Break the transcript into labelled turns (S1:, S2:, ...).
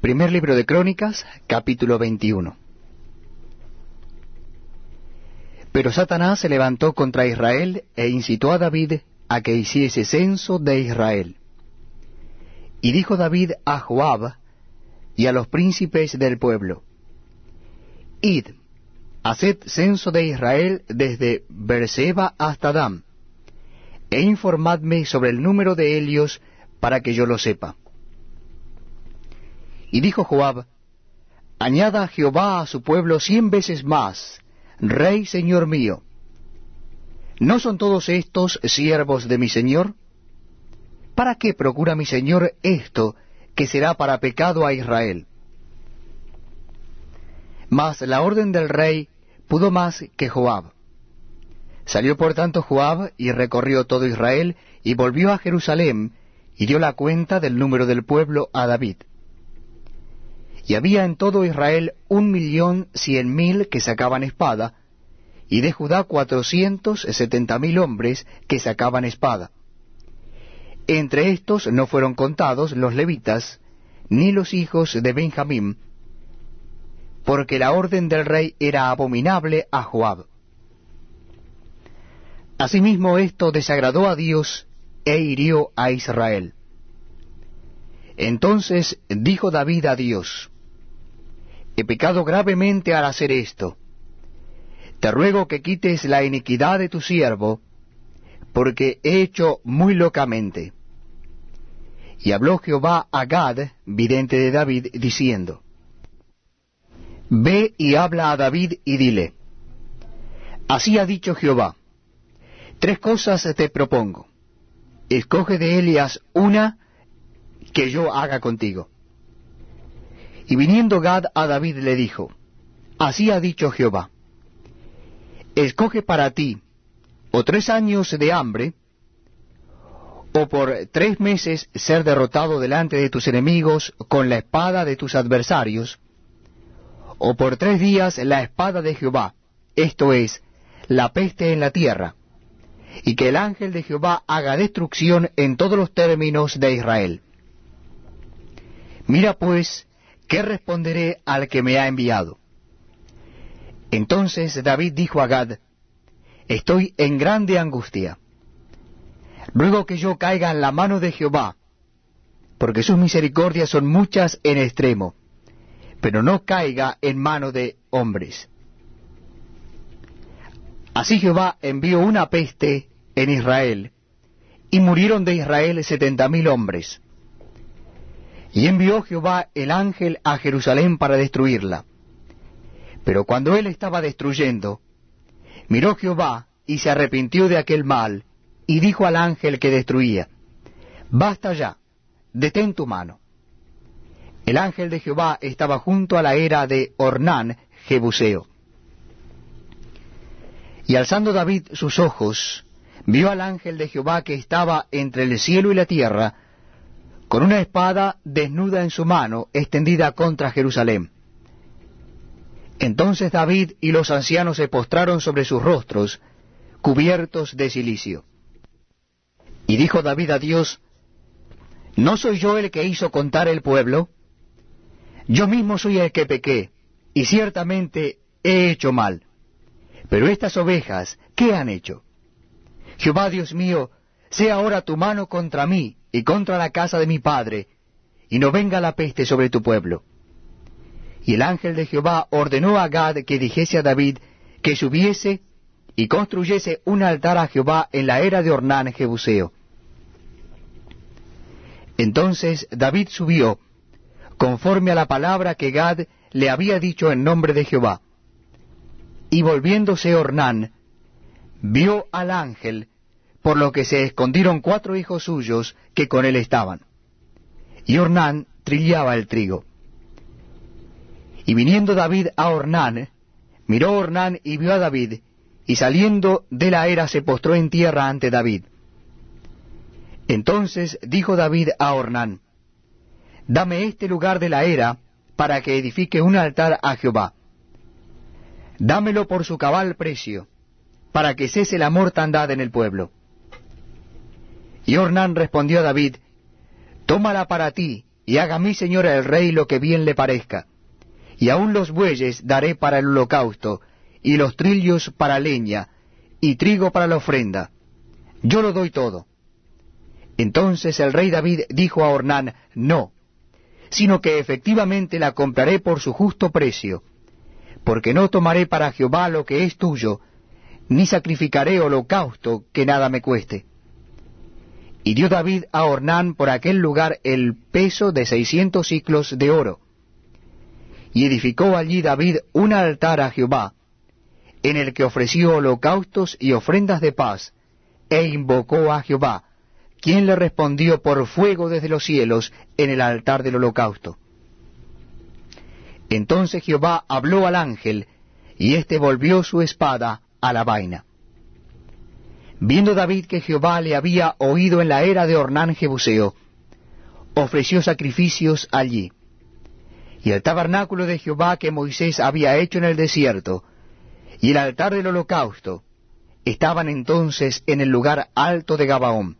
S1: Primer libro de Crónicas, capítulo 21. Pero Satanás se levantó contra Israel e incitó a David a que hiciese censo de Israel. Y dijo David a Joab y a los príncipes del pueblo, Id, haced censo de Israel desde Berseba hasta Dan, e informadme sobre el número de ellos para que yo lo sepa. Y dijo Joab, Añada Jehová a su pueblo cien veces más, Rey Señor mío. ¿No son todos estos siervos de mi Señor? ¿Para qué procura mi Señor esto que será para pecado a Israel? Mas la orden del rey pudo más que Joab. Salió por tanto Joab y recorrió todo Israel y volvió a Jerusalén y dio la cuenta del número del pueblo a David. Y había en todo Israel un millón cien mil que sacaban espada, y de Judá cuatrocientos setenta mil hombres que sacaban espada. Entre estos no fueron contados los levitas, ni los hijos de Benjamín, porque la orden del rey era abominable a Joab. Asimismo esto desagradó a Dios e hirió a Israel. Entonces dijo David a Dios, pecado gravemente al hacer esto. Te ruego que quites la iniquidad de tu siervo, porque he hecho muy locamente. Y habló Jehová a Gad, vidente de David, diciendo, Ve y habla a David y dile, Así ha dicho Jehová, tres cosas te propongo. Escoge de Elias una que yo haga contigo. Y viniendo Gad a David le dijo, Así ha dicho Jehová, escoge para ti o tres años de hambre, o por tres meses ser derrotado delante de tus enemigos con la espada de tus adversarios, o por tres días la espada de Jehová, esto es, la peste en la tierra, y que el ángel de Jehová haga destrucción en todos los términos de Israel. Mira pues, ¿qué responderé al que me ha enviado? Entonces David dijo a Gad, Estoy en grande angustia. Ruego que yo caiga en la mano de Jehová, porque sus misericordias son muchas en extremo, pero no caiga en mano de hombres. Así Jehová envió una peste en Israel, y murieron de Israel setenta mil hombres. Y envió Jehová el ángel a Jerusalén para destruirla. Pero cuando él estaba destruyendo, miró Jehová y se arrepintió de aquel mal, y dijo al ángel que destruía, Basta ya, detén tu mano. El ángel de Jehová estaba junto a la era de Ornán, Jebuseo. Y alzando David sus ojos, vio al ángel de Jehová que estaba entre el cielo y la tierra, con una espada desnuda en su mano, extendida contra Jerusalén. Entonces David y los ancianos se postraron sobre sus rostros, cubiertos de silicio. Y dijo David a Dios, ¿No soy yo el que hizo contar el pueblo? Yo mismo soy el que pequé, y ciertamente he hecho mal. Pero estas ovejas, ¿qué han hecho? Jehová Dios mío, sea ahora tu mano contra mí, y contra la casa de mi padre, y no venga la peste sobre tu pueblo. Y el ángel de Jehová ordenó a Gad que dijese a David que subiese y construyese un altar a Jehová en la era de Ornán Jebuseo. Entonces David subió, conforme a la palabra que Gad le había dicho en nombre de Jehová. Y volviéndose Ornán, vio al ángel, por lo que se escondieron cuatro hijos suyos que con él estaban. Y Ornán trillaba el trigo. Y viniendo David a Ornán, miró Ornán y vio a David, y saliendo de la era se postró en tierra ante David. Entonces dijo David a Ornán, Dame este lugar de la era, para que edifique un altar a Jehová. Dámelo por su cabal precio, para que cese la mortandad en el pueblo. Y Ornán respondió a David, Tómala para ti, y haga mi señor el rey lo que bien le parezca. Y aun los bueyes daré para el holocausto, y los trillos para leña, y trigo para la ofrenda. Yo lo doy todo. Entonces el rey David dijo a Ornán, No, sino que efectivamente la compraré por su justo precio, porque no tomaré para Jehová lo que es tuyo, ni sacrificaré holocausto que nada me cueste. Y dio David a Ornán por aquel lugar el peso de seiscientos ciclos de oro. Y edificó allí David un altar a Jehová, en el que ofreció holocaustos y ofrendas de paz, e invocó a Jehová, quien le respondió por fuego desde los cielos en el altar del holocausto. Entonces Jehová habló al ángel, y éste volvió su espada a la vaina. Viendo David que Jehová le había oído en la era de Ornán Jebuseo, ofreció sacrificios allí. Y el tabernáculo de Jehová que Moisés había hecho en el desierto, y el altar del holocausto, estaban entonces en el lugar alto de Gabaón.